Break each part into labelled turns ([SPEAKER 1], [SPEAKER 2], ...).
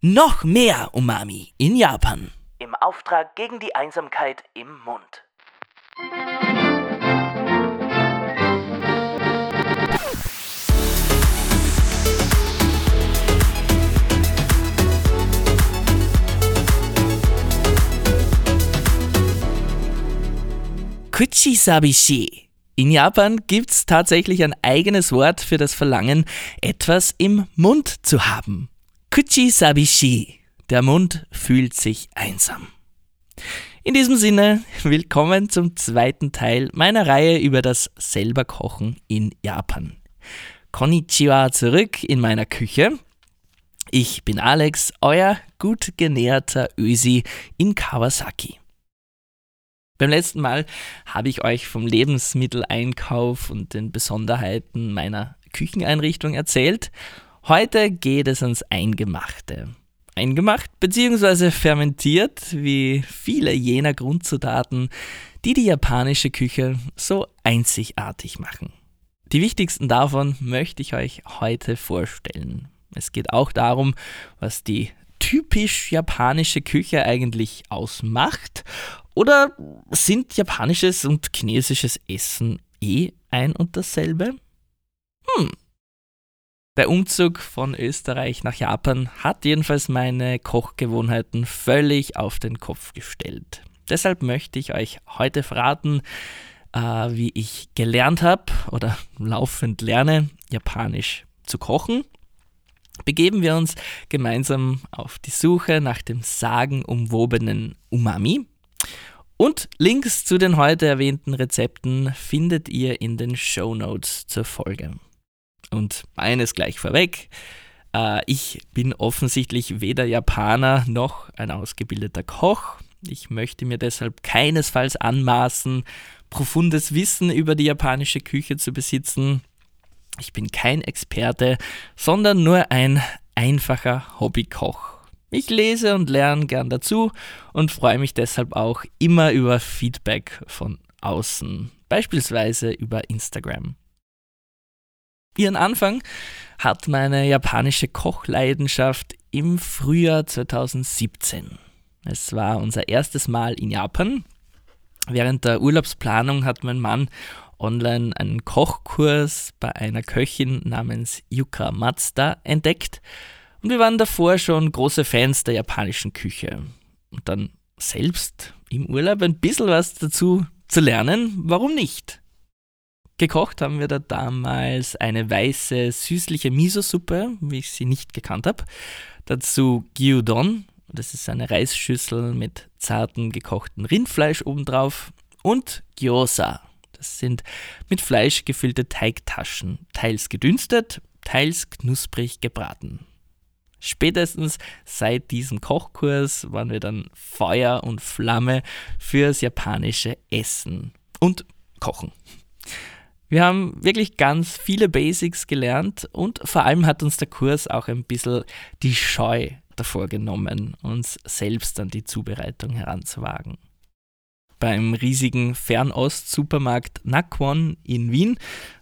[SPEAKER 1] Noch mehr Umami in Japan.
[SPEAKER 2] Im Auftrag gegen die Einsamkeit im Mund.
[SPEAKER 1] Kuchisabishi. In Japan gibt es tatsächlich ein eigenes Wort für das Verlangen, etwas im Mund zu haben. Kuchisabishi. Der Mund fühlt sich einsam. In diesem Sinne, willkommen zum zweiten Teil meiner Reihe über das Selberkochen in Japan. Konnichiwa zurück in meiner Küche. Ich bin Alex, euer gut genährter Ösi in Kawasaki. Beim letzten Mal habe ich euch vom Lebensmitteleinkauf und den Besonderheiten meiner Kücheneinrichtung erzählt. Heute geht es ans Eingemachte. Eingemacht bzw. fermentiert, wie viele jener Grundzutaten, die die japanische Küche so einzigartig machen. Die wichtigsten davon möchte ich euch heute vorstellen. Es geht auch darum, was die typisch japanische Küche eigentlich ausmacht? Oder sind japanisches und chinesisches Essen eh ein und dasselbe? Der Umzug von Österreich nach Japan hat jedenfalls meine Kochgewohnheiten völlig auf den Kopf gestellt. Deshalb möchte ich euch heute verraten, äh, wie ich gelernt habe oder laufend lerne, Japanisch zu kochen begeben wir uns gemeinsam auf die Suche nach dem sagenumwobenen Umami. Und Links zu den heute erwähnten Rezepten findet ihr in den Show Notes zur Folge. Und eines gleich vorweg, äh, ich bin offensichtlich weder Japaner noch ein ausgebildeter Koch. Ich möchte mir deshalb keinesfalls anmaßen, profundes Wissen über die japanische Küche zu besitzen. Ich bin kein Experte, sondern nur ein einfacher Hobbykoch. Ich lese und lerne gern dazu und freue mich deshalb auch immer über Feedback von außen, beispielsweise über Instagram. Ihren Anfang hat meine japanische Kochleidenschaft im Frühjahr 2017. Es war unser erstes Mal in Japan. Während der Urlaubsplanung hat mein Mann online einen Kochkurs bei einer Köchin namens Yuka Matsuda entdeckt und wir waren davor schon große Fans der japanischen Küche. Und dann selbst im Urlaub ein bisschen was dazu zu lernen, warum nicht? Gekocht haben wir da damals eine weiße, süßliche Miso-Suppe, wie ich sie nicht gekannt habe. Dazu Gyudon, das ist eine Reisschüssel mit zartem gekochten Rindfleisch obendrauf. Und Gyoza, das sind mit Fleisch gefüllte Teigtaschen, teils gedünstet, teils knusprig gebraten. Spätestens seit diesem Kochkurs waren wir dann Feuer und Flamme fürs japanische Essen und Kochen. Wir haben wirklich ganz viele Basics gelernt und vor allem hat uns der Kurs auch ein bisschen die Scheu davor genommen, uns selbst an die Zubereitung heranzuwagen beim riesigen Fernost-Supermarkt Nakwon in Wien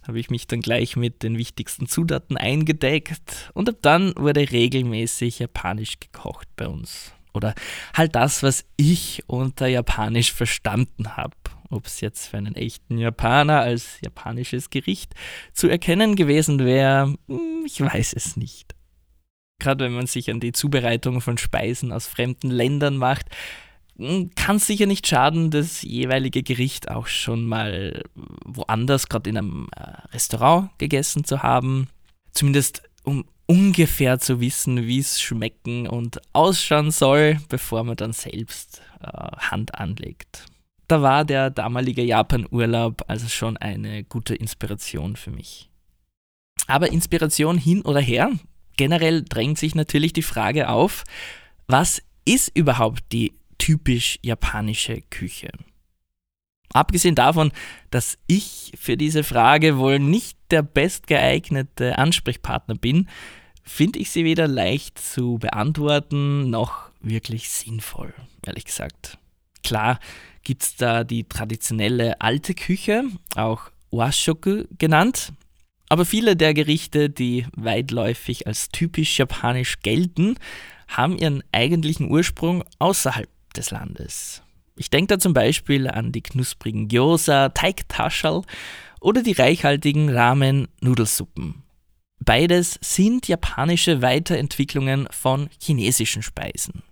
[SPEAKER 1] habe ich mich dann gleich mit den wichtigsten Zutaten eingedeckt und ab dann wurde regelmäßig japanisch gekocht bei uns. Oder halt das, was ich unter Japanisch verstanden habe. Ob es jetzt für einen echten Japaner als japanisches Gericht zu erkennen gewesen wäre, hm, ich weiß es nicht. Gerade wenn man sich an die Zubereitung von Speisen aus fremden Ländern macht, hm, kann sicher nicht schaden, das jeweilige Gericht auch schon mal woanders, gerade in einem äh, Restaurant gegessen zu haben. Zumindest um ungefähr zu wissen, wie es schmecken und ausschauen soll, bevor man dann selbst äh, Hand anlegt. Da war der damalige Japan-Urlaub also schon eine gute Inspiration für mich. Aber Inspiration hin oder her, generell drängt sich natürlich die Frage auf, was ist überhaupt die typisch japanische Küche? Abgesehen davon, dass ich für diese Frage wohl nicht der bestgeeignete Ansprechpartner bin, finde ich sie weder leicht zu beantworten noch wirklich sinnvoll, ehrlich gesagt. Klar gibt es da die traditionelle alte Küche, auch Washoku genannt, aber viele der Gerichte, die weitläufig als typisch japanisch gelten, haben ihren eigentlichen Ursprung außerhalb des Landes. Ich denke da zum Beispiel an die knusprigen Gyoza, Teigtaschel oder die reichhaltigen Ramen-Nudelsuppen. Beides sind japanische Weiterentwicklungen von chinesischen Speisen.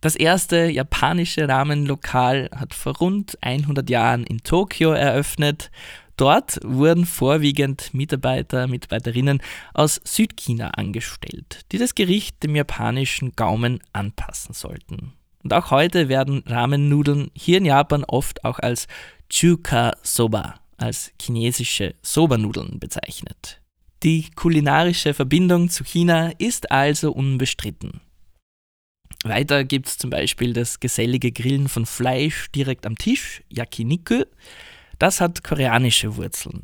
[SPEAKER 1] Das erste japanische Ramenlokal hat vor rund 100 Jahren in Tokio eröffnet. Dort wurden vorwiegend Mitarbeiter, Mitarbeiterinnen aus Südchina angestellt, die das Gericht dem japanischen Gaumen anpassen sollten. Und auch heute werden Ramennudeln hier in Japan oft auch als Chuka Soba, als chinesische Soba-Nudeln bezeichnet. Die kulinarische Verbindung zu China ist also unbestritten. Weiter gibt es zum Beispiel das gesellige Grillen von Fleisch direkt am Tisch, Yakiniku. Das hat koreanische Wurzeln.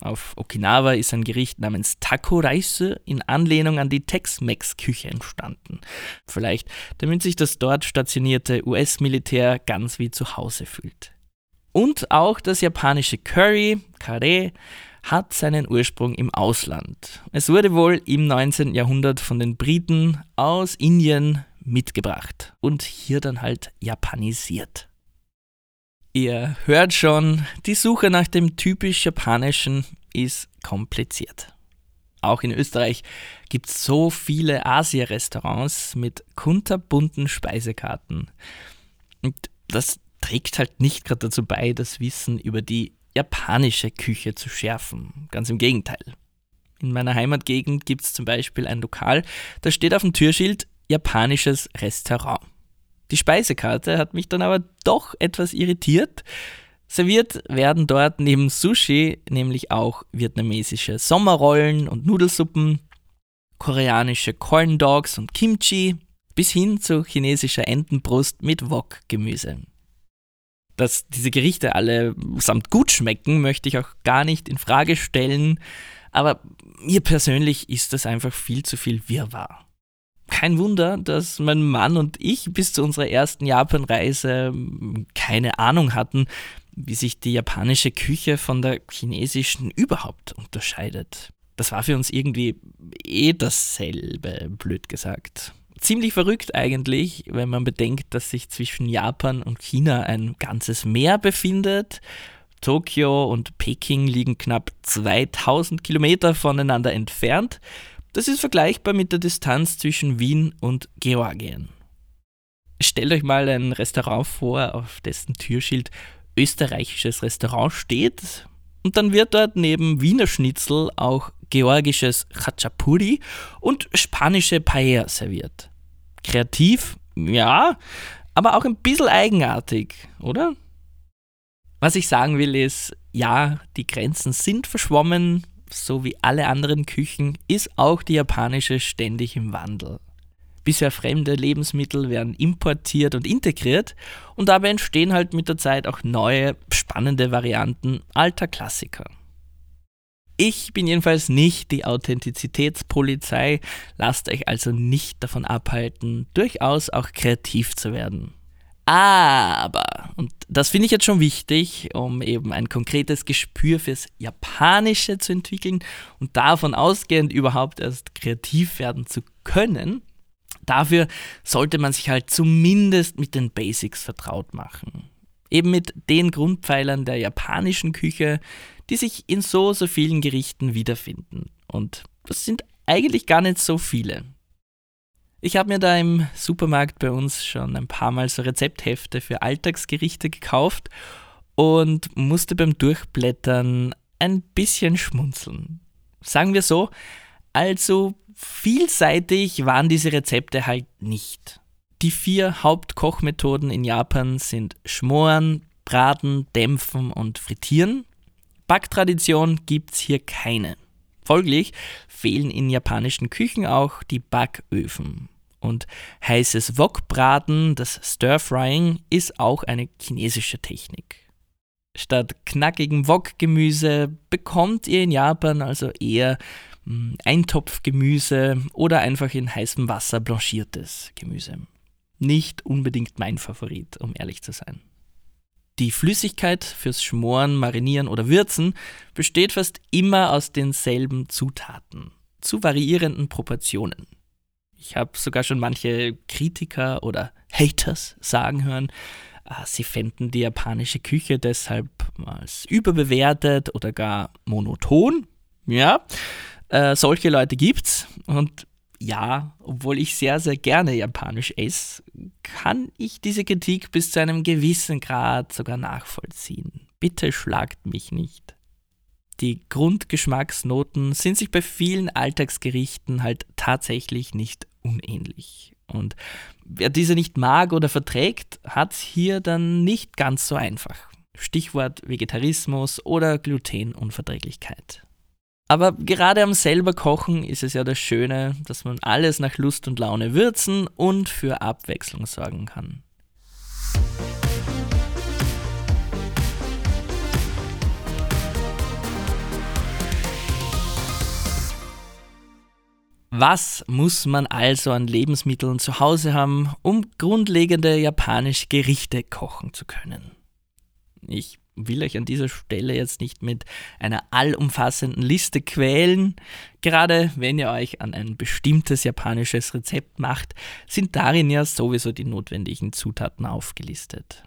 [SPEAKER 1] Auf Okinawa ist ein Gericht namens Taco Reise in Anlehnung an die Tex-Mex-Küche entstanden. Vielleicht, damit sich das dort stationierte US-Militär ganz wie zu Hause fühlt. Und auch das japanische Curry, Kare, hat seinen Ursprung im Ausland. Es wurde wohl im 19. Jahrhundert von den Briten aus Indien mitgebracht und hier dann halt japanisiert. Ihr hört schon, die Suche nach dem typisch japanischen ist kompliziert. Auch in Österreich gibt es so viele Asia-Restaurants mit kunterbunten Speisekarten. Und das trägt halt nicht gerade dazu bei, das Wissen über die japanische Küche zu schärfen. Ganz im Gegenteil. In meiner Heimatgegend gibt es zum Beispiel ein Lokal, da steht auf dem Türschild japanisches Restaurant. Die Speisekarte hat mich dann aber doch etwas irritiert. Serviert werden dort neben Sushi nämlich auch vietnamesische Sommerrollen und Nudelsuppen, koreanische Corn Dogs und Kimchi, bis hin zu chinesischer Entenbrust mit Wok-Gemüse. Dass diese Gerichte alle samt gut schmecken, möchte ich auch gar nicht in Frage stellen, aber mir persönlich ist das einfach viel zu viel Wirrwarr kein Wunder, dass mein Mann und ich bis zu unserer ersten Japanreise keine Ahnung hatten, wie sich die japanische Küche von der chinesischen überhaupt unterscheidet. Das war für uns irgendwie eh dasselbe, blöd gesagt. Ziemlich verrückt eigentlich, wenn man bedenkt, dass sich zwischen Japan und China ein ganzes Meer befindet. Tokio und Peking liegen knapp 2000 Kilometer voneinander entfernt das ist vergleichbar mit der Distanz zwischen Wien und Georgien. Stellt euch mal ein Restaurant vor, auf dessen Türschild österreichisches Restaurant steht und dann wird dort neben Wiener Schnitzel auch georgisches Khachapuri und spanische Paella serviert. Kreativ, ja, aber auch ein bisschen eigenartig, oder? Was ich sagen will ist, ja, die Grenzen sind verschwommen, so wie alle anderen Küchen, ist auch die japanische ständig im Wandel. Bisher fremde Lebensmittel werden importiert und integriert und dabei entstehen halt mit der Zeit auch neue, spannende Varianten alter Klassiker. Ich bin jedenfalls nicht die Authentizitätspolizei, lasst euch also nicht davon abhalten, durchaus auch kreativ zu werden. Aber, und das finde ich jetzt schon wichtig, um eben ein konkretes Gespür fürs Japanische zu entwickeln und davon ausgehend überhaupt erst kreativ werden zu können, dafür sollte man sich halt zumindest mit den Basics vertraut machen. Eben mit den Grundpfeilern der japanischen Küche, die sich in so, so vielen Gerichten wiederfinden. Und das sind eigentlich gar nicht so viele. Ich habe mir da im Supermarkt bei uns schon ein paar Mal so Rezepthefte für Alltagsgerichte gekauft und musste beim Durchblättern ein bisschen schmunzeln. Sagen wir so, also vielseitig waren diese Rezepte halt nicht. Die vier Hauptkochmethoden in Japan sind Schmoren, Braten, Dämpfen und Frittieren. Backtradition gibt's hier keine. Folglich fehlen in japanischen Küchen auch die Backöfen. Und heißes Wokbraten, das Stir-Frying, ist auch eine chinesische Technik. Statt knackigem Wok-Gemüse bekommt ihr in Japan also eher hm, Eintopfgemüse oder einfach in heißem Wasser blanchiertes Gemüse. Nicht unbedingt mein Favorit, um ehrlich zu sein. Die Flüssigkeit fürs Schmoren, Marinieren oder Würzen besteht fast immer aus denselben Zutaten, zu variierenden Proportionen. Ich habe sogar schon manche Kritiker oder Haters sagen hören, äh, sie fänden die japanische Küche deshalb als überbewertet oder gar monoton. Ja, äh, solche Leute gibt's und ja, obwohl ich sehr, sehr gerne japanisch esse, kann ich diese Kritik bis zu einem gewissen Grad sogar nachvollziehen. Bitte schlagt mich nicht. Die Grundgeschmacksnoten sind sich bei vielen Alltagsgerichten halt tatsächlich nicht unähnlich. Und wer diese nicht mag oder verträgt, hat hier dann nicht ganz so einfach. Stichwort Vegetarismus oder Glutenunverträglichkeit. Aber gerade am selber Kochen ist es ja das Schöne, dass man alles nach Lust und Laune würzen und für Abwechslung sorgen kann. Was muss man also an Lebensmitteln zu Hause haben, um grundlegende japanische Gerichte kochen zu können? Ich will euch an dieser Stelle jetzt nicht mit einer allumfassenden Liste quälen. Gerade wenn ihr euch an ein bestimmtes japanisches Rezept macht, sind darin ja sowieso die notwendigen Zutaten aufgelistet.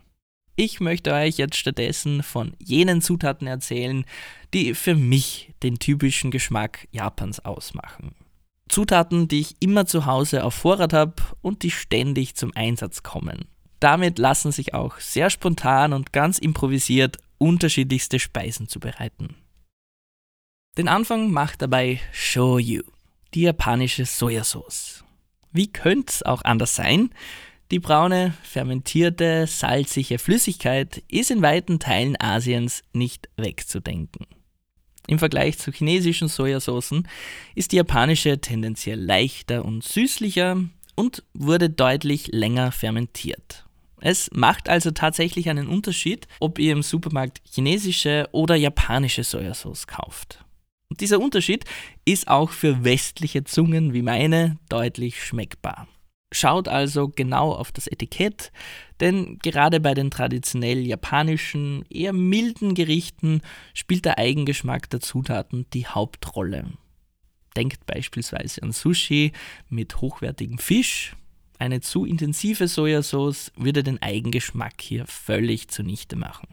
[SPEAKER 1] Ich möchte euch jetzt stattdessen von jenen Zutaten erzählen, die für mich den typischen Geschmack Japans ausmachen. Zutaten, die ich immer zu Hause auf Vorrat habe und die ständig zum Einsatz kommen. Damit lassen sich auch sehr spontan und ganz improvisiert unterschiedlichste Speisen zubereiten. Den Anfang macht dabei Shoyu, die japanische Sojasauce. Wie könnte es auch anders sein? Die braune, fermentierte, salzige Flüssigkeit ist in weiten Teilen Asiens nicht wegzudenken. Im Vergleich zu chinesischen Sojasaucen ist die japanische tendenziell leichter und süßlicher und wurde deutlich länger fermentiert. Es macht also tatsächlich einen Unterschied, ob ihr im Supermarkt chinesische oder japanische Sojasauce kauft. Und dieser Unterschied ist auch für westliche Zungen wie meine deutlich schmeckbar. Schaut also genau auf das Etikett, denn gerade bei den traditionell japanischen, eher milden Gerichten spielt der Eigengeschmack der Zutaten die Hauptrolle. Denkt beispielsweise an Sushi mit hochwertigem Fisch eine zu intensive Sojasauce würde den Eigengeschmack hier völlig zunichte machen.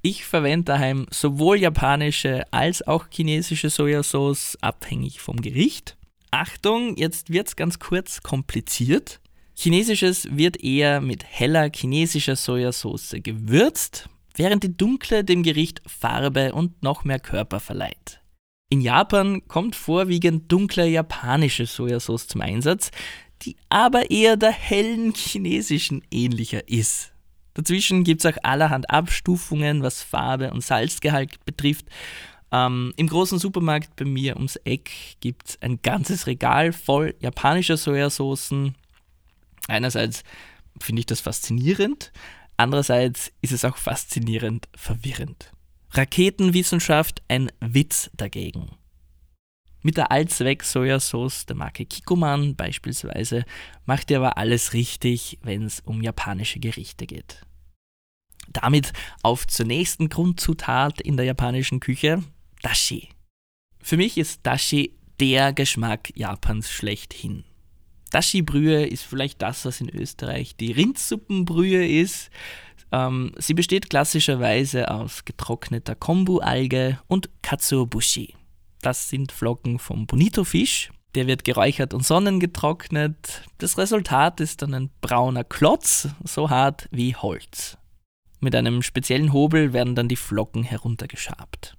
[SPEAKER 1] Ich verwende daheim sowohl japanische als auch chinesische Sojasauce, abhängig vom Gericht. Achtung, jetzt wird es ganz kurz kompliziert. Chinesisches wird eher mit heller chinesischer Sojasauce gewürzt, während die dunkle dem Gericht Farbe und noch mehr Körper verleiht. In Japan kommt vorwiegend dunkle japanische Sojasauce zum Einsatz, die aber eher der hellen chinesischen ähnlicher ist. Dazwischen gibt es auch allerhand Abstufungen, was Farbe und Salzgehalt betrifft. Ähm, Im großen Supermarkt bei mir ums Eck gibt es ein ganzes Regal voll japanischer Sojasoßen. Einerseits finde ich das faszinierend, andererseits ist es auch faszinierend verwirrend. Raketenwissenschaft ein Witz dagegen. Mit der Allzweck-Sojasauce der Marke Kikoman beispielsweise macht ihr aber alles richtig, wenn es um japanische Gerichte geht. Damit auf zur nächsten Grundzutat in der japanischen Küche, Dashi. Für mich ist Dashi der Geschmack Japans schlechthin. Dashi-Brühe ist vielleicht das, was in Österreich die Rindsuppenbrühe ist. Ähm, sie besteht klassischerweise aus getrockneter Kombu-Alge und Katsuobushi. Das sind Flocken vom Bonito-Fisch. Der wird geräuchert und sonnengetrocknet. Das Resultat ist dann ein brauner Klotz, so hart wie Holz. Mit einem speziellen Hobel werden dann die Flocken heruntergeschabt.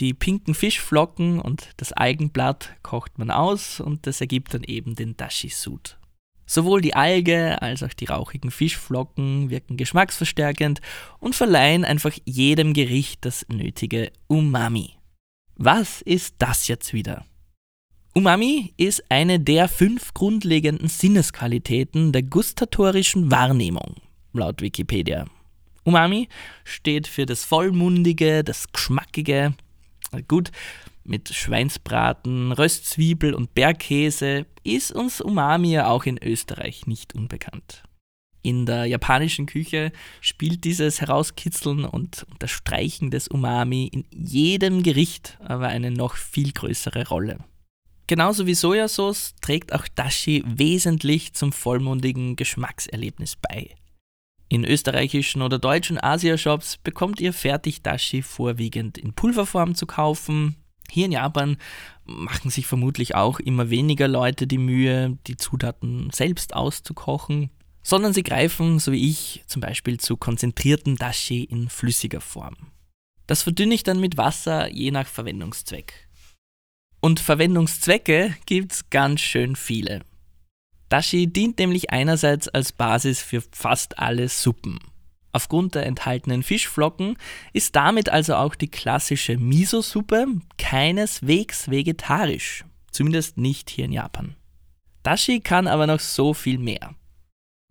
[SPEAKER 1] Die pinken Fischflocken und das Algenblatt kocht man aus und das ergibt dann eben den Dashi-Sud. Sowohl die Alge als auch die rauchigen Fischflocken wirken geschmacksverstärkend und verleihen einfach jedem Gericht das nötige Umami. Was ist das jetzt wieder? Umami ist eine der fünf grundlegenden Sinnesqualitäten der gustatorischen Wahrnehmung, laut Wikipedia. Umami steht für das Vollmundige, das Geschmackige. Gut, mit Schweinsbraten, Röstzwiebel und Bergkäse ist uns Umami ja auch in Österreich nicht unbekannt. In der japanischen Küche spielt dieses Herauskitzeln und das Streichen des Umami in jedem Gericht aber eine noch viel größere Rolle. Genauso wie Sojasauce trägt auch Dashi wesentlich zum vollmundigen Geschmackserlebnis bei. In österreichischen oder deutschen Asia-Shops bekommt ihr Fertig-Dashi vorwiegend in Pulverform zu kaufen. Hier in Japan machen sich vermutlich auch immer weniger Leute die Mühe, die Zutaten selbst auszukochen, sondern sie greifen, so wie ich, zum Beispiel zu konzentrierten Dashi in flüssiger Form. Das verdünne ich dann mit Wasser je nach Verwendungszweck. Und Verwendungszwecke gibt's ganz schön viele. Dashi dient nämlich einerseits als Basis für fast alle Suppen. Aufgrund der enthaltenen Fischflocken ist damit also auch die klassische Miso-Suppe keineswegs vegetarisch, zumindest nicht hier in Japan. Dashi kann aber noch so viel mehr.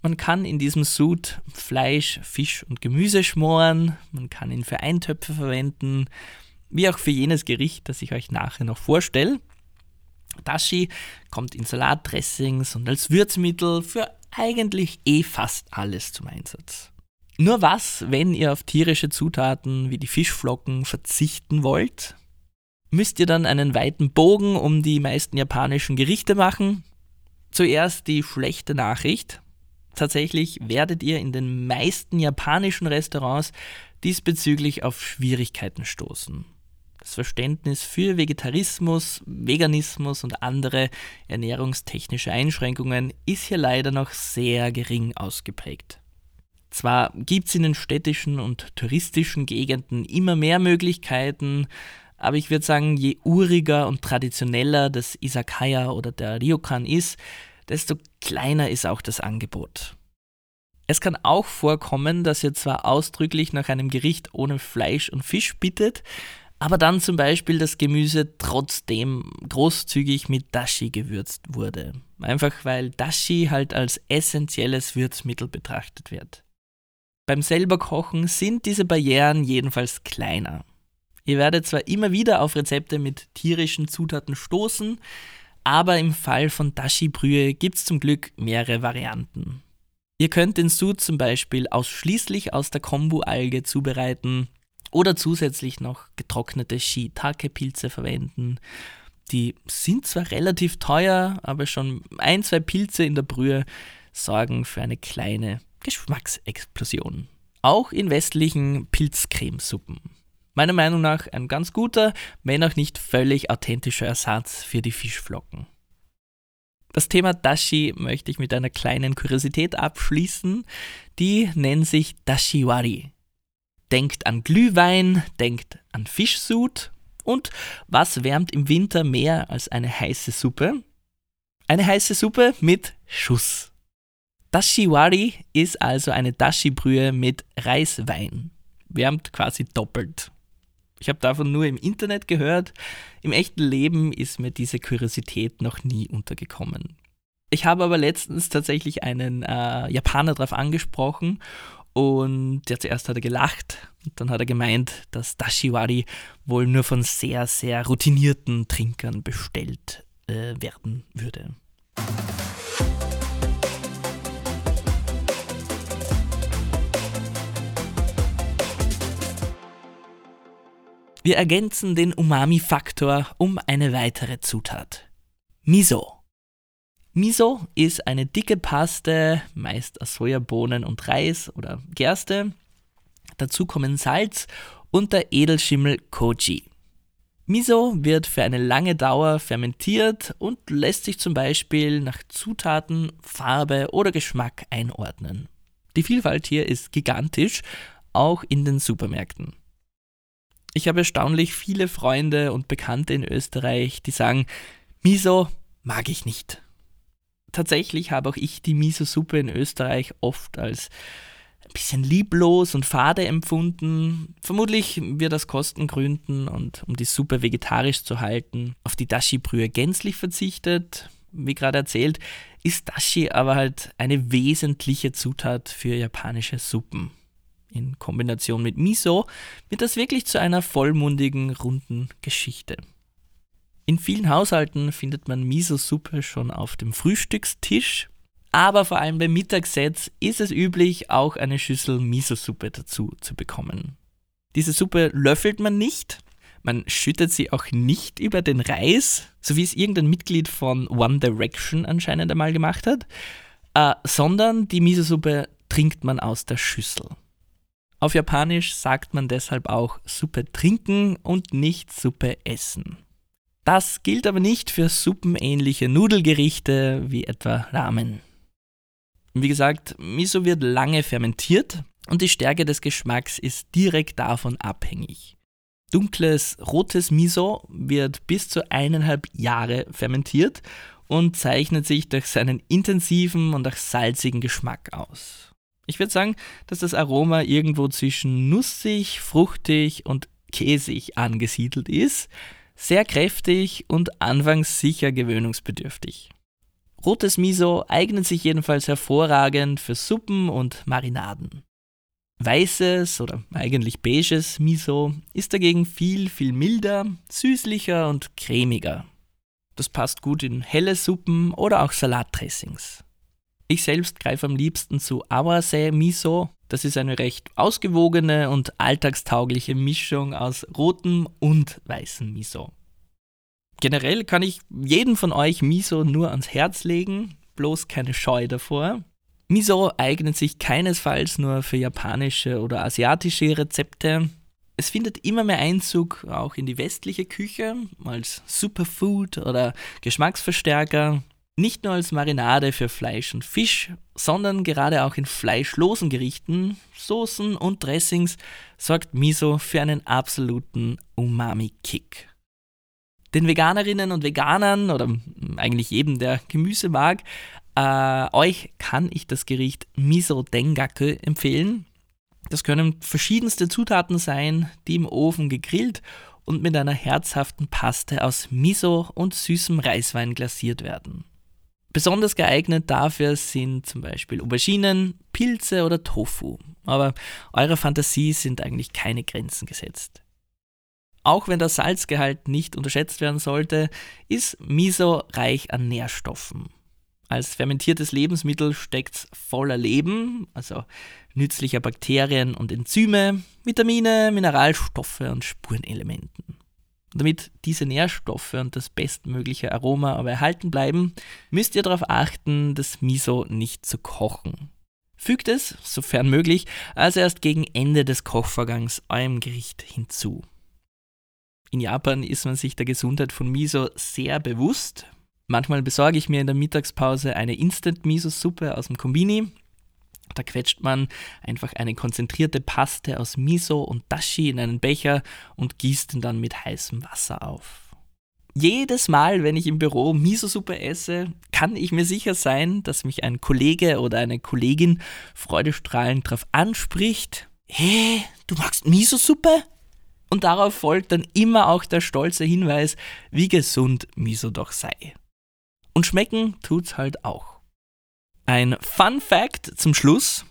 [SPEAKER 1] Man kann in diesem Sud Fleisch, Fisch und Gemüse schmoren, man kann ihn für Eintöpfe verwenden, wie auch für jenes Gericht, das ich euch nachher noch vorstelle. Dashi kommt in Salatdressings und als Würzmittel für eigentlich eh fast alles zum Einsatz. Nur was, wenn ihr auf tierische Zutaten wie die Fischflocken verzichten wollt? Müsst ihr dann einen weiten Bogen um die meisten japanischen Gerichte machen? Zuerst die schlechte Nachricht. Tatsächlich werdet ihr in den meisten japanischen Restaurants diesbezüglich auf Schwierigkeiten stoßen. Das Verständnis für Vegetarismus, Veganismus und andere ernährungstechnische Einschränkungen ist hier leider noch sehr gering ausgeprägt. Zwar gibt es in den städtischen und touristischen Gegenden immer mehr Möglichkeiten, aber ich würde sagen, je uriger und traditioneller das Isakaya oder der Ryokan ist, desto kleiner ist auch das Angebot. Es kann auch vorkommen, dass ihr zwar ausdrücklich nach einem Gericht ohne Fleisch und Fisch bittet, aber dann zum Beispiel das Gemüse trotzdem großzügig mit Dashi gewürzt wurde. Einfach weil Dashi halt als essentielles Würzmittel betrachtet wird. Beim selber Kochen sind diese Barrieren jedenfalls kleiner. Ihr werdet zwar immer wieder auf Rezepte mit tierischen Zutaten stoßen, aber im Fall von Dashi-Brühe gibt es zum Glück mehrere Varianten. Ihr könnt den Sud zum Beispiel ausschließlich aus der Kombu-Alge zubereiten oder zusätzlich noch getrocknete Shiitake-Pilze verwenden. Die sind zwar relativ teuer, aber schon ein, zwei Pilze in der Brühe sorgen für eine kleine Geschmacksexplosion. Auch in westlichen Pilzcremesuppen. Meiner Meinung nach ein ganz guter, wenn auch nicht völlig authentischer Ersatz für die Fischflocken. Das Thema Dashi möchte ich mit einer kleinen Kuriosität abschließen. Die nennt sich Dashiwari. Denkt an Glühwein, denkt an Fischsud. Und was wärmt im Winter mehr als eine heiße Suppe? Eine heiße Suppe mit Schuss. Dashiwari ist also eine Dashi-Brühe mit Reiswein. Wärmt quasi doppelt. Ich habe davon nur im Internet gehört. Im echten Leben ist mir diese Kuriosität noch nie untergekommen. Ich habe aber letztens tatsächlich einen äh, Japaner darauf angesprochen und ja, zuerst hat er gelacht und dann hat er gemeint, dass Dashiwari wohl nur von sehr, sehr routinierten Trinkern bestellt äh, werden würde. Wir ergänzen den Umami-Faktor um eine weitere Zutat. Miso. Miso ist eine dicke Paste, meist aus Sojabohnen und Reis oder Gerste. Dazu kommen Salz und der Edelschimmel Koji. Miso wird für eine lange Dauer fermentiert und lässt sich zum Beispiel nach Zutaten, Farbe oder Geschmack einordnen. Die Vielfalt hier ist gigantisch, auch in den Supermärkten. Ich habe erstaunlich viele Freunde und Bekannte in Österreich, die sagen, Miso mag ich nicht tatsächlich habe auch ich die Miso-Suppe in Österreich oft als ein bisschen lieblos und fade empfunden. Vermutlich wird aus Kostengründen und um die Suppe vegetarisch zu halten, auf die Dashi-Brühe gänzlich verzichtet. Wie gerade erzählt, ist Dashi aber halt eine wesentliche Zutat für japanische Suppen. In Kombination mit Miso wird das wirklich zu einer vollmundigen, runden Geschichte. In vielen Haushalten findet man Miso-Suppe schon auf dem Frühstückstisch, aber vor allem beim Mittagssets ist es üblich, auch eine Schüssel Miso-Suppe dazu zu bekommen. Diese Suppe löffelt man nicht, Man schüttet sie auch nicht über den Reis, so wie es irgendein Mitglied von One Direction anscheinend einmal gemacht hat, äh, sondern die Miso-Suppe trinkt man aus der Schüssel. Auf Japanisch sagt man deshalb auch Suppe trinken und nicht Suppe essen. Das gilt aber nicht für suppenähnliche Nudelgerichte wie etwa Ramen. Wie gesagt, Miso wird lange fermentiert und die Stärke des Geschmacks ist direkt davon abhängig. Dunkles rotes Miso wird bis zu eineinhalb Jahre fermentiert und zeichnet sich durch seinen intensiven und auch salzigen Geschmack aus. Ich würde sagen, dass das Aroma irgendwo zwischen nussig, fruchtig und käsig angesiedelt ist, sehr kräftig und anfangs sicher gewöhnungsbedürftig. Rotes Miso eignet sich jedenfalls hervorragend für Suppen und Marinaden. Weißes oder eigentlich beiges Miso ist dagegen viel, viel milder, süßlicher und cremiger. Das passt gut in helle Suppen oder auch Salatdressings. Ich selbst greife am liebsten zu Awase Miso. Das ist eine recht ausgewogene und alltagstaugliche Mischung aus rotem und weißem Miso. Generell kann ich jedem von euch Miso nur ans Herz legen, bloß keine Scheu davor. Miso eignet sich keinesfalls nur für japanische oder asiatische Rezepte. Es findet immer mehr Einzug auch in die westliche Küche als Superfood oder Geschmacksverstärker. Nicht nur als Marinade für Fleisch und Fisch, sondern gerade auch in fleischlosen Gerichten, Soßen und Dressings sorgt Miso für einen absoluten Umami-Kick. Den Veganerinnen und Veganern oder eigentlich jedem, der Gemüse mag, äh, euch kann ich das Gericht Miso Dengaku empfehlen. Das können verschiedenste Zutaten sein, die im Ofen gegrillt und mit einer herzhaften Paste aus Miso und süßem Reiswein glasiert werden. Besonders geeignet dafür sind zum Beispiel Auberginen, Pilze oder Tofu. Aber eurer Fantasie sind eigentlich keine Grenzen gesetzt. Auch wenn der Salzgehalt nicht unterschätzt werden sollte, ist Miso reich an Nährstoffen. Als fermentiertes Lebensmittel steckt es voller Leben, also nützlicher Bakterien und Enzyme, Vitamine, Mineralstoffe und Spurenelementen. Damit diese Nährstoffe und das bestmögliche Aroma aber erhalten bleiben, müsst ihr darauf achten, das Miso nicht zu kochen. Fügt es, sofern möglich, also erst gegen Ende des Kochvorgangs eurem Gericht hinzu. In Japan ist man sich der Gesundheit von Miso sehr bewusst. Manchmal besorge ich mir in der Mittagspause eine Instant-Miso-Suppe aus dem Kombini da quetscht man einfach eine konzentrierte Paste aus Miso und Dashi in einen Becher und gießt ihn dann mit heißem Wasser auf. Jedes Mal, wenn ich im Büro Miso-Suppe esse, kann ich mir sicher sein, dass mich ein Kollege oder eine Kollegin freudestrahlend darauf anspricht: Hey, du magst Miso-Suppe? Und darauf folgt dann immer auch der stolze Hinweis, wie gesund Miso doch sei. Und schmecken tut's halt auch. Ein Fun Fact zum Schluss.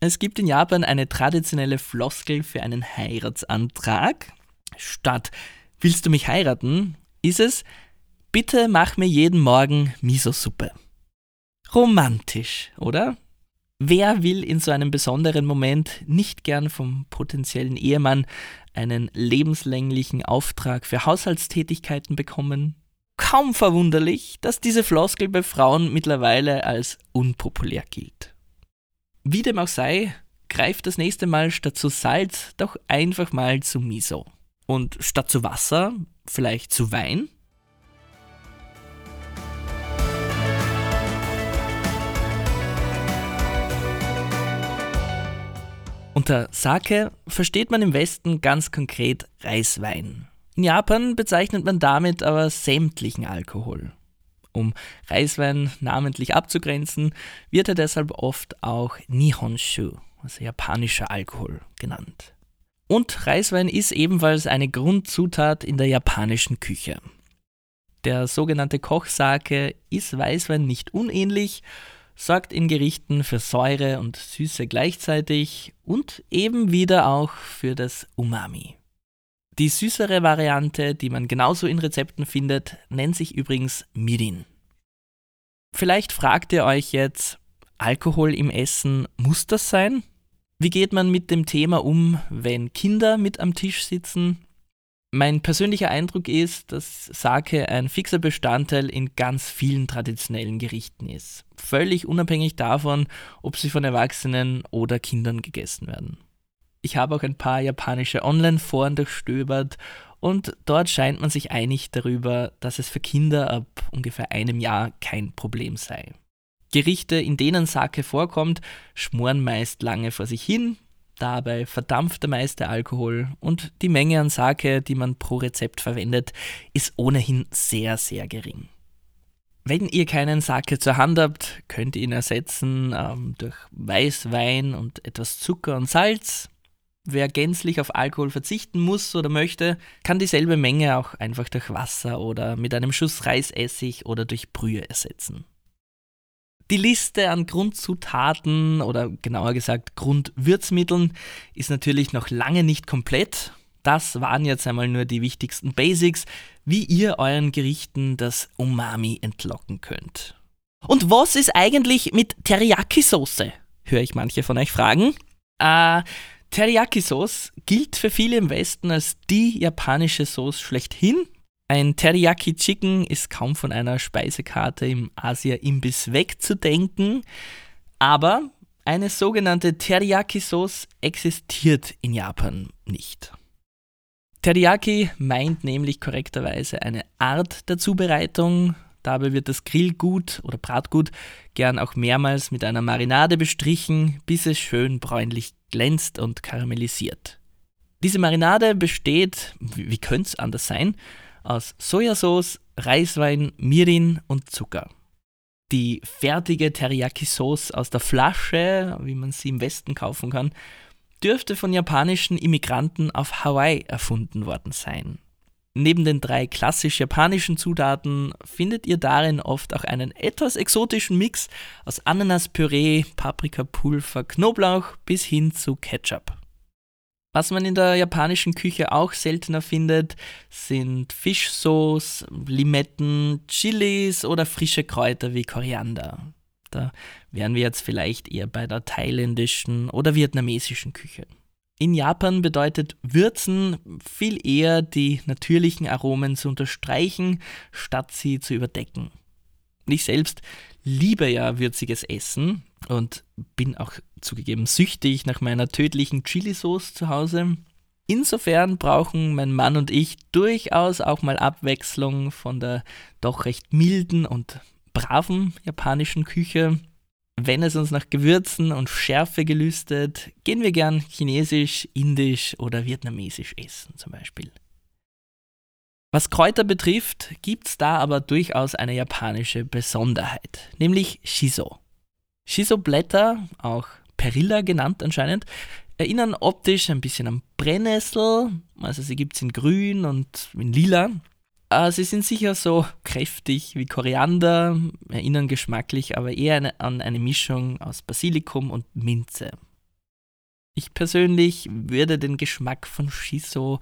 [SPEAKER 1] Es gibt in Japan eine traditionelle Floskel für einen Heiratsantrag. Statt Willst du mich heiraten? ist es Bitte mach mir jeden Morgen Miso-Suppe. Romantisch, oder? Wer will in so einem besonderen Moment nicht gern vom potenziellen Ehemann einen lebenslänglichen Auftrag für Haushaltstätigkeiten bekommen? Kaum verwunderlich, dass diese Floskel bei Frauen mittlerweile als unpopulär gilt. Wie dem auch sei, greift das nächste Mal statt zu Salz doch einfach mal zu Miso. Und statt zu Wasser vielleicht zu Wein? Unter Sake versteht man im Westen ganz konkret Reiswein. In Japan bezeichnet man damit aber sämtlichen Alkohol. Um Reiswein namentlich abzugrenzen, wird er deshalb oft auch Nihonshu, also japanischer Alkohol, genannt. Und Reiswein ist ebenfalls eine Grundzutat in der japanischen Küche. Der sogenannte Kochsake ist Weißwein nicht unähnlich, sorgt in Gerichten für Säure und Süße gleichzeitig und eben wieder auch für das Umami. Die süßere Variante, die man genauso in Rezepten findet, nennt sich übrigens Mirin. Vielleicht fragt ihr euch jetzt, Alkohol im Essen, muss das sein? Wie geht man mit dem Thema um, wenn Kinder mit am Tisch sitzen? Mein persönlicher Eindruck ist, dass Sake ein fixer Bestandteil in ganz vielen traditionellen Gerichten ist. Völlig unabhängig davon, ob sie von Erwachsenen oder Kindern gegessen werden. Ich habe auch ein paar japanische Online-Foren durchstöbert und dort scheint man sich einig darüber, dass es für Kinder ab ungefähr einem Jahr kein Problem sei. Gerichte, in denen Sake vorkommt, schmoren meist lange vor sich hin, dabei verdampft der meiste Alkohol und die Menge an Sake, die man pro Rezept verwendet, ist ohnehin sehr, sehr gering. Wenn ihr keinen Sake zur Hand habt, könnt ihr ihn ersetzen ähm, durch Weißwein und etwas Zucker und Salz. Wer gänzlich auf Alkohol verzichten muss oder möchte, kann dieselbe Menge auch einfach durch Wasser oder mit einem Schuss Reisessig oder durch Brühe ersetzen. Die Liste an Grundzutaten oder genauer gesagt Grundwürzmitteln ist natürlich noch lange nicht komplett. Das waren jetzt einmal nur die wichtigsten Basics, wie ihr euren Gerichten das Umami entlocken könnt. Und was ist eigentlich mit Teriyaki-Soße? Höre ich manche von euch fragen. Äh, Teriyaki-Sauce gilt für viele im Westen als die japanische Sauce schlechthin. Ein Teriyaki Chicken ist kaum von einer Speisekarte im Asia-Imbiss wegzudenken, aber eine sogenannte Teriyaki-Sauce existiert in Japan nicht. Teriyaki meint nämlich korrekterweise eine Art der Zubereitung. Dabei wird das Grillgut oder Bratgut gern auch mehrmals mit einer Marinade bestrichen, bis es schön bräunlich glänzt und karamellisiert. Diese Marinade besteht, wie könnte es anders sein, aus Sojasauce, Reiswein, Mirin und Zucker. Die fertige Teriyaki-Sauce aus der Flasche, wie man sie im Westen kaufen kann, dürfte von japanischen Immigranten auf Hawaii erfunden worden sein. Neben den drei klassisch japanischen Zutaten findet ihr darin oft auch einen etwas exotischen Mix aus Ananaspüree, Paprikapulver, Knoblauch bis hin zu Ketchup. Was man in der japanischen Küche auch seltener findet, sind Fischsauce, Limetten, Chilis oder frische Kräuter wie Koriander. Da wären wir jetzt vielleicht eher bei der thailändischen oder vietnamesischen Küche. In Japan bedeutet Würzen viel eher die natürlichen Aromen zu unterstreichen, statt sie zu überdecken. Ich selbst liebe ja würziges Essen und bin auch zugegeben süchtig nach meiner tödlichen Chili-Sauce zu Hause. Insofern brauchen mein Mann und ich durchaus auch mal Abwechslung von der doch recht milden und braven japanischen Küche wenn es uns nach Gewürzen und Schärfe gelüstet, gehen wir gern chinesisch, indisch oder vietnamesisch essen zum Beispiel. Was Kräuter betrifft, gibt es da aber durchaus eine japanische Besonderheit, nämlich Shiso. Shiso-Blätter, auch Perilla genannt anscheinend, erinnern optisch ein bisschen an Brennnessel, also sie gibt es in grün und in lila, sie sind sicher so kräftig wie Koriander, erinnern geschmacklich aber eher eine, an eine Mischung aus Basilikum und Minze. Ich persönlich würde den Geschmack von Shiso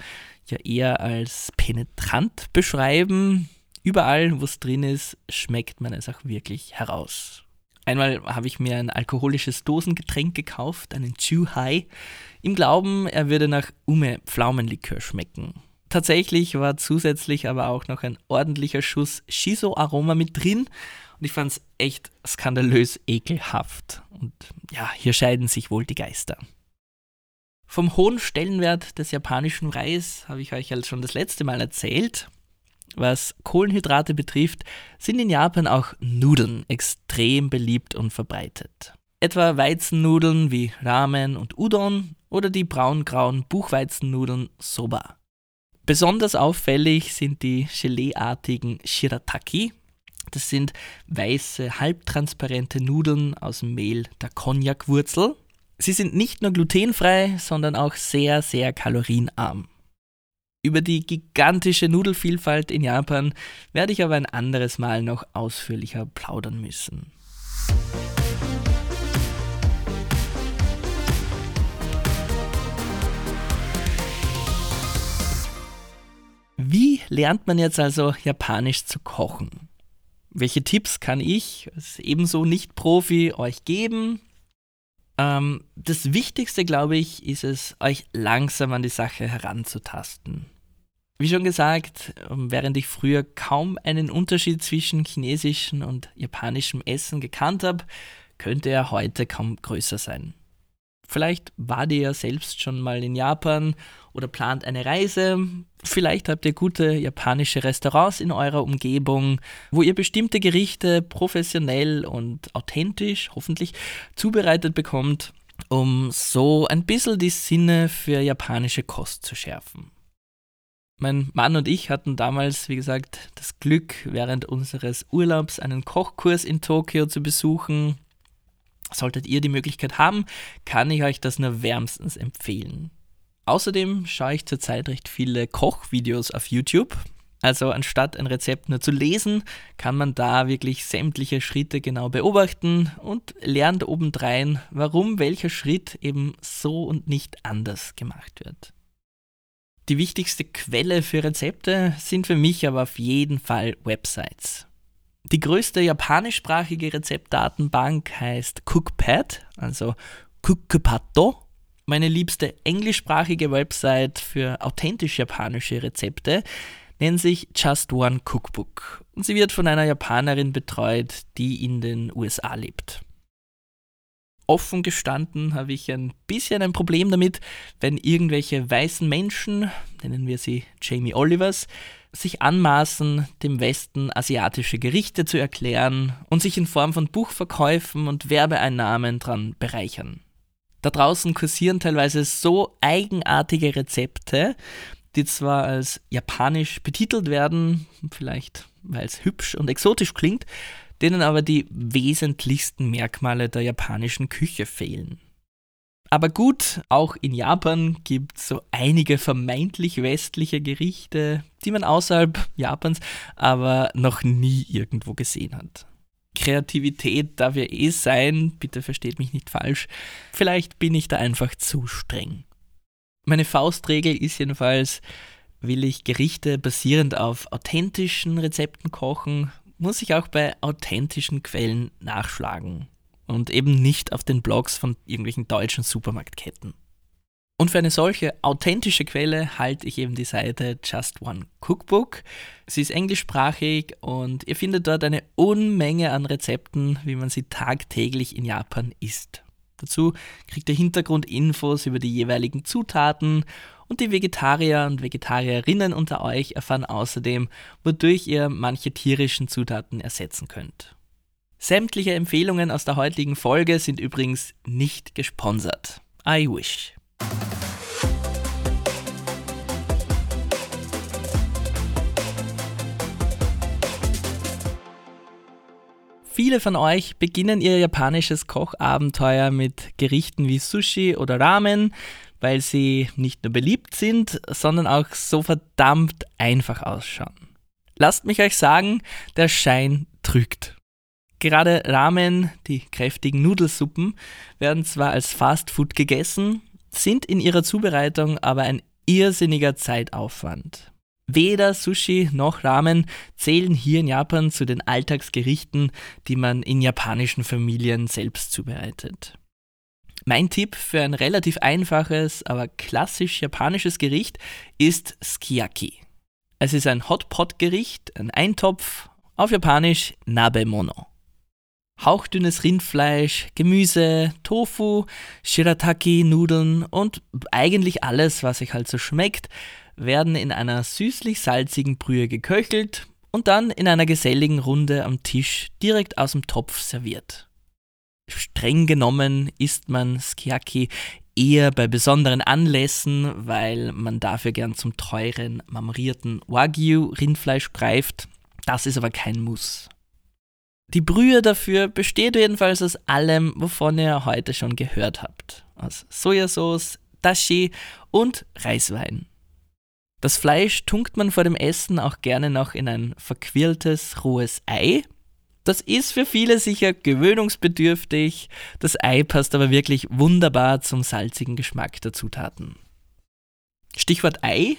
[SPEAKER 1] ja eher als penetrant beschreiben. Überall, wo es drin ist, schmeckt man es auch wirklich heraus. Einmal habe ich mir ein alkoholisches Dosengetränk gekauft, einen Chu Hai, im Glauben, er würde nach Ume Pflaumenlikör schmecken. Tatsächlich war zusätzlich aber auch noch ein ordentlicher Schuss Shiso-Aroma mit drin und ich fand es echt skandalös ekelhaft. Und ja, hier scheiden sich wohl die Geister. Vom hohen Stellenwert des japanischen Reis habe ich euch ja schon das letzte Mal erzählt. Was Kohlenhydrate betrifft, sind in Japan auch Nudeln extrem beliebt und verbreitet. Etwa Weizennudeln wie Ramen und Udon oder die braungrauen Buchweizennudeln Soba. Besonders auffällig sind die Geleeartigen Shirataki. Das sind weiße, halbtransparente Nudeln aus dem Mehl der Cognac-Wurzel. Sie sind nicht nur glutenfrei, sondern auch sehr, sehr kalorienarm. Über die gigantische Nudelvielfalt in Japan werde ich aber ein anderes Mal noch ausführlicher plaudern müssen. Wie lernt man jetzt also Japanisch zu kochen? Welche Tipps kann ich als ebenso Nicht-Profi euch geben? Ähm, das Wichtigste, glaube ich, ist es, euch langsam an die Sache heranzutasten. Wie schon gesagt, während ich früher kaum einen Unterschied zwischen chinesischem und japanischem Essen gekannt habe, könnte er heute kaum größer sein. Vielleicht wart ihr ja selbst schon mal in Japan oder plant eine Reise. Vielleicht habt ihr gute japanische Restaurants in eurer Umgebung, wo ihr bestimmte Gerichte professionell und authentisch, hoffentlich, zubereitet bekommt, um so ein bisschen die Sinne für japanische Kost zu schärfen. Mein Mann und ich hatten damals, wie gesagt, das Glück, während unseres Urlaubs einen Kochkurs in Tokio zu besuchen. Solltet ihr die Möglichkeit haben, kann ich euch das nur wärmstens empfehlen. Außerdem schaue ich zurzeit recht viele Kochvideos auf YouTube. Also anstatt ein Rezept nur zu lesen, kann man da wirklich sämtliche Schritte genau beobachten und lernt obendrein, warum welcher Schritt eben so und nicht anders gemacht wird. Die wichtigste Quelle für Rezepte sind für mich aber auf jeden Fall Websites. Die größte japanischsprachige Rezeptdatenbank heißt Cookpad, also Cookpato. Meine liebste englischsprachige Website für authentisch japanische Rezepte nennt sich Just One Cookbook und sie wird von einer Japanerin betreut, die in den USA lebt. Offen gestanden habe ich ein bisschen ein Problem damit, wenn irgendwelche weißen Menschen, nennen wir sie Jamie Olivers, sich anmaßen, dem Westen asiatische Gerichte zu erklären und sich in Form von Buchverkäufen und Werbeeinnahmen dran bereichern. Da draußen kursieren teilweise so eigenartige Rezepte, die zwar als japanisch betitelt werden, vielleicht weil es hübsch und exotisch klingt, denen aber die wesentlichsten Merkmale der japanischen Küche fehlen. Aber gut, auch in Japan gibt es so einige vermeintlich westliche Gerichte, die man außerhalb Japans aber noch nie irgendwo gesehen hat. Kreativität darf ja eh sein, bitte versteht mich nicht falsch. Vielleicht bin ich da einfach zu streng. Meine Faustregel ist jedenfalls, will ich Gerichte basierend auf authentischen Rezepten kochen, muss ich auch bei authentischen Quellen nachschlagen und eben nicht auf den Blogs von irgendwelchen deutschen Supermarktketten. Und für eine solche authentische Quelle halte ich eben die Seite Just One Cookbook. Sie ist englischsprachig und ihr findet dort eine Unmenge an Rezepten, wie man sie tagtäglich in Japan isst. Dazu kriegt ihr Hintergrundinfos über die jeweiligen Zutaten und die Vegetarier und Vegetarierinnen unter euch erfahren außerdem, wodurch ihr manche tierischen Zutaten ersetzen könnt. Sämtliche Empfehlungen aus der heutigen Folge sind übrigens nicht gesponsert. I wish. Viele von euch beginnen ihr japanisches Kochabenteuer mit Gerichten wie Sushi oder Ramen, weil sie nicht nur beliebt sind, sondern auch so verdammt einfach ausschauen. Lasst mich euch sagen, der Schein trügt. Gerade Ramen, die kräftigen Nudelsuppen, werden zwar als Fastfood gegessen, sind in ihrer Zubereitung aber ein irrsinniger Zeitaufwand. Weder Sushi noch Ramen zählen hier in Japan zu den Alltagsgerichten, die man in japanischen Familien selbst zubereitet. Mein Tipp für ein relativ einfaches, aber klassisch japanisches Gericht ist Skiaki. Es ist ein Hotpot-Gericht, ein Eintopf, auf Japanisch Nabemono hauchdünnes Rindfleisch, Gemüse, Tofu, Shirataki-Nudeln und eigentlich alles, was sich halt so schmeckt, werden in einer süßlich-salzigen Brühe geköchelt und dann in einer geselligen Runde am Tisch direkt aus dem Topf serviert. Streng genommen isst man Skiaki eher bei besonderen Anlässen, weil man dafür gern zum teuren, marmorierten Wagyu-Rindfleisch greift. Das ist aber kein Muss. Die Brühe dafür besteht jedenfalls aus allem, wovon ihr heute schon gehört habt. Aus Sojasauce, Dashi und Reiswein. Das Fleisch tunkt man vor dem Essen auch gerne noch in ein verquirltes, rohes Ei. Das ist für viele sicher gewöhnungsbedürftig, das Ei passt aber wirklich wunderbar zum salzigen Geschmack der Zutaten. Stichwort Ei.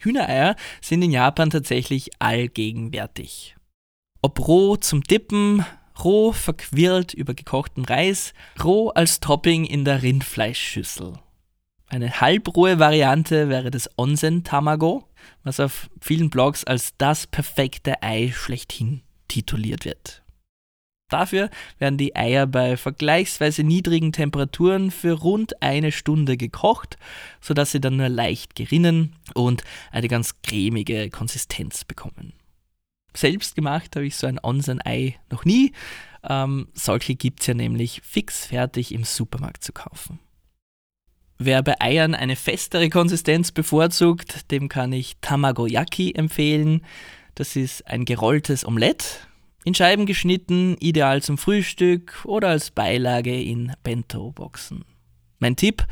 [SPEAKER 1] Hühnereier sind in Japan tatsächlich allgegenwärtig. Ob roh zum Dippen, roh verquirlt über gekochten Reis, roh als Topping in der Rindfleischschüssel. Eine halbrohe Variante wäre das Onsen-Tamago, was auf vielen Blogs als das perfekte Ei schlechthin tituliert wird. Dafür werden die Eier bei vergleichsweise niedrigen Temperaturen für rund eine Stunde gekocht, sodass sie dann nur leicht gerinnen und eine ganz cremige Konsistenz bekommen. Selbst gemacht habe ich so ein Onsen-Ei noch nie. Ähm, solche gibt es ja nämlich fix fertig im Supermarkt zu kaufen. Wer bei Eiern eine festere Konsistenz bevorzugt, dem kann ich Tamagoyaki empfehlen. Das ist ein gerolltes Omelett, in Scheiben geschnitten, ideal zum Frühstück oder als Beilage in Bento-Boxen. Mein Tipp,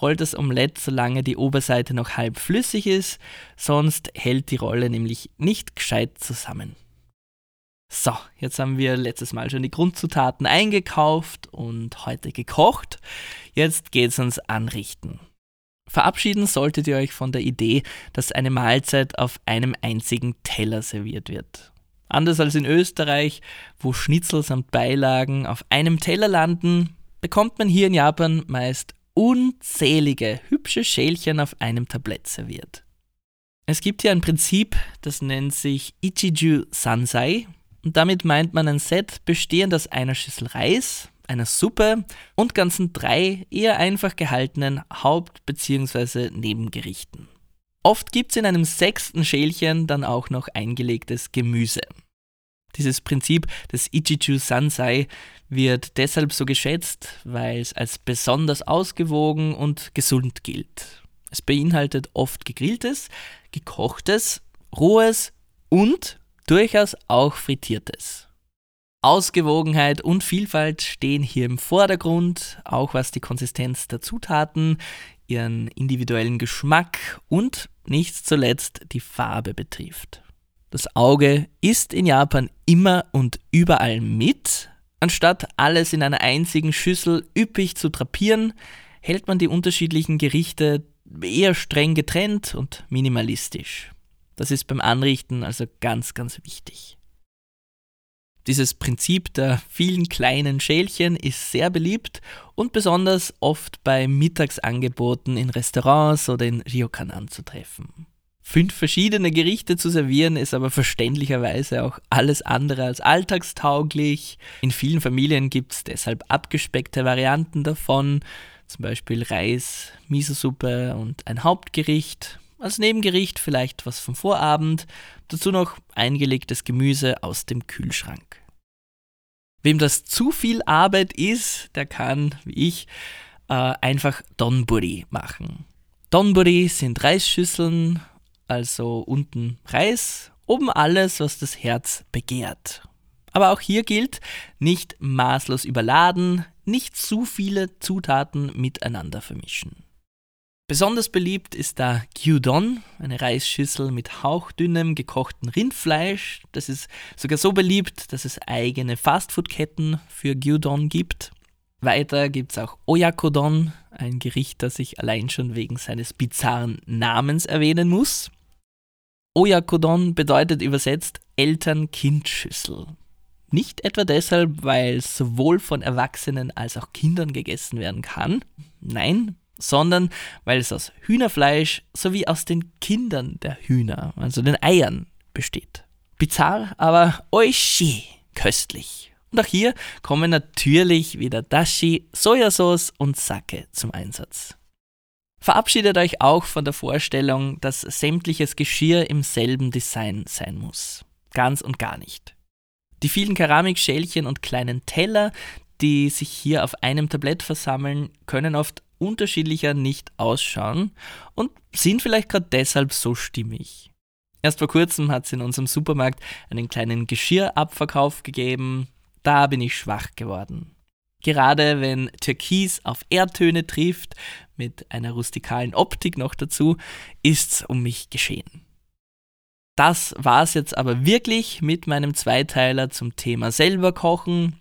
[SPEAKER 1] rollt das Omelett, solange die Oberseite noch halb flüssig ist, sonst hält die Rolle nämlich nicht gescheit zusammen. So, jetzt haben wir letztes Mal schon die Grundzutaten eingekauft und heute gekocht. Jetzt geht's ans Anrichten. Verabschieden solltet ihr euch von der Idee, dass eine Mahlzeit auf einem einzigen Teller serviert wird. Anders als in Österreich, wo Schnitzel samt Beilagen auf einem Teller landen, bekommt man hier in Japan meist unzählige hübsche Schälchen auf einem Tablett serviert. Es gibt hier ein Prinzip, das nennt sich Ichiju Sansai und damit meint man ein Set bestehend aus einer Schüssel Reis, einer Suppe und ganzen drei eher einfach gehaltenen Haupt- bzw. Nebengerichten. Oft gibt es in einem sechsten Schälchen dann auch noch eingelegtes Gemüse. Dieses Prinzip des Ichichu Sansai wird deshalb so geschätzt, weil es als besonders ausgewogen und gesund gilt. Es beinhaltet oft gegrilltes, gekochtes, rohes und durchaus auch frittiertes. Ausgewogenheit und Vielfalt stehen hier im Vordergrund, auch was die Konsistenz der Zutaten, ihren individuellen Geschmack und nicht zuletzt die Farbe betrifft. Das Auge ist in Japan immer und überall mit. Anstatt alles in einer einzigen Schüssel üppig zu drapieren, hält man die unterschiedlichen Gerichte eher streng getrennt und minimalistisch. Das ist beim Anrichten also ganz, ganz wichtig. Dieses Prinzip der vielen kleinen Schälchen ist sehr beliebt und besonders oft bei Mittagsangeboten in Restaurants oder in Ryokan anzutreffen. Fünf verschiedene Gerichte zu servieren ist aber verständlicherweise auch alles andere als alltagstauglich. In vielen Familien gibt es deshalb abgespeckte Varianten davon, zum Beispiel Reis, Miso-Suppe und ein Hauptgericht. Als Nebengericht vielleicht was vom Vorabend, dazu noch eingelegtes Gemüse aus dem Kühlschrank. Wem das zu viel Arbeit ist, der kann, wie ich, äh, einfach Donburi machen. Donburi sind Reisschüsseln, also unten Reis, oben alles, was das Herz begehrt. Aber auch hier gilt, nicht maßlos überladen, nicht zu viele Zutaten miteinander vermischen. Besonders beliebt ist da Gyudon, eine Reisschüssel mit hauchdünnem gekochten Rindfleisch. Das ist sogar so beliebt, dass es eigene Fastfood-Ketten für Gyudon gibt. Weiter gibt es auch Oyakodon, ein Gericht, das ich allein schon wegen seines bizarren Namens erwähnen muss. Oyakodon bedeutet übersetzt Eltern-Kind-Schüssel. Nicht etwa deshalb, weil es sowohl von Erwachsenen als auch Kindern gegessen werden kann. Nein, sondern weil es aus Hühnerfleisch sowie aus den Kindern der Hühner, also den Eiern, besteht. Bizarr, aber oishi, köstlich. Und auch hier kommen natürlich wieder Dashi, Sojasauce und Sake zum Einsatz. Verabschiedet euch auch von der Vorstellung, dass sämtliches Geschirr im selben Design sein muss. Ganz und gar nicht. Die vielen Keramikschälchen und kleinen Teller, die sich hier auf einem Tablett versammeln, können oft unterschiedlicher nicht ausschauen und sind vielleicht gerade deshalb so stimmig. Erst vor kurzem hat es in unserem Supermarkt einen kleinen Geschirrabverkauf gegeben. Da bin ich schwach geworden. Gerade wenn Türkis auf Erdtöne trifft, mit einer rustikalen Optik noch dazu, ist's um mich geschehen. Das war's jetzt aber wirklich mit meinem Zweiteiler zum Thema selber kochen.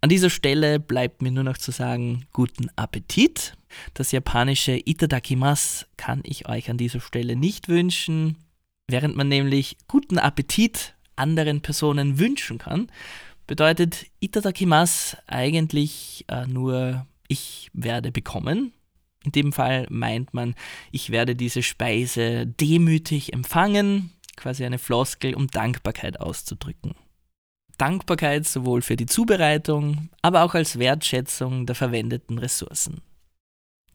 [SPEAKER 1] An dieser Stelle bleibt mir nur noch zu sagen, guten Appetit. Das japanische Itadakimas kann ich euch an dieser Stelle nicht wünschen. Während man nämlich guten Appetit anderen Personen wünschen kann, bedeutet Itadakimas eigentlich äh, nur ich werde bekommen In dem Fall meint man, ich werde diese Speise demütig empfangen, quasi eine Floskel, um Dankbarkeit auszudrücken. Dankbarkeit sowohl für die Zubereitung, aber auch als Wertschätzung der verwendeten Ressourcen.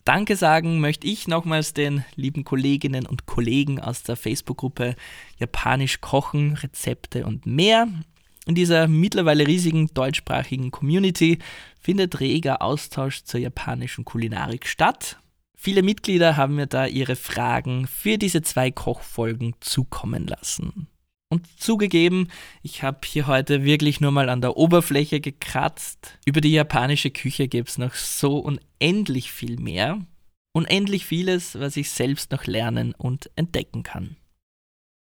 [SPEAKER 1] Danke sagen möchte ich nochmals den lieben Kolleginnen und Kollegen aus der Facebook-Gruppe Japanisch Kochen, Rezepte und mehr. In dieser mittlerweile riesigen deutschsprachigen Community findet reger Austausch zur japanischen Kulinarik statt. Viele Mitglieder haben mir da ihre Fragen für diese zwei Kochfolgen zukommen lassen. Und zugegeben, ich habe hier heute wirklich nur mal an der Oberfläche gekratzt. Über die japanische Küche gibt es noch so unendlich viel mehr. Unendlich vieles, was ich selbst noch lernen und entdecken kann.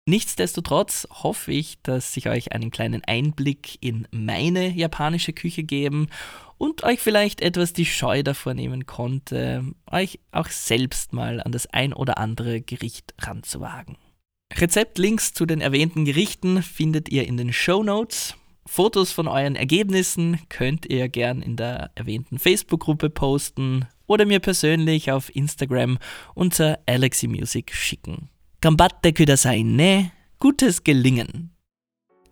[SPEAKER 1] Nichtsdestotrotz hoffe ich, dass ich euch einen kleinen Einblick in meine japanische Küche geben und euch vielleicht etwas die Scheu davor nehmen konnte, euch auch selbst mal an das ein oder andere Gericht ranzuwagen. Rezeptlinks zu den erwähnten Gerichten findet ihr in den Show Notes. Fotos von euren Ergebnissen könnt ihr gern in der erwähnten Facebook-Gruppe posten oder mir persönlich auf Instagram unter Alexi Music schicken. Gambatte kudasai ne? Gutes Gelingen.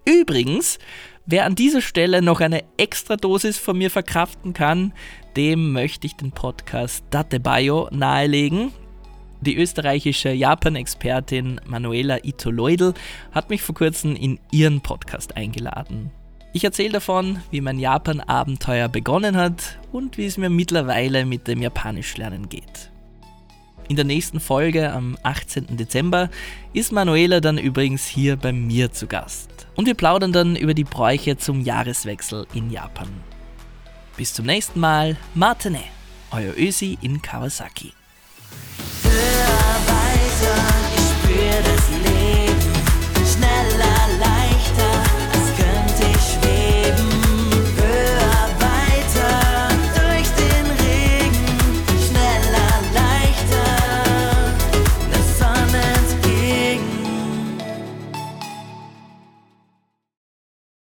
[SPEAKER 1] Übrigens, wer an dieser Stelle noch eine extra Dosis von mir verkraften kann, dem möchte ich den Podcast Datebayo nahelegen. Die österreichische Japan-Expertin Manuela Ito-Leudel hat mich vor kurzem in ihren Podcast eingeladen. Ich erzähle davon, wie mein Japan-Abenteuer begonnen hat und wie es mir mittlerweile mit dem Japanischlernen geht. In der nächsten Folge am 18. Dezember ist Manuela dann übrigens hier bei mir zu Gast. Und wir plaudern dann über die Bräuche zum Jahreswechsel in Japan. Bis zum nächsten Mal, Martene, euer Ösi in Kawasaki. Weiter, ich spür das Leben.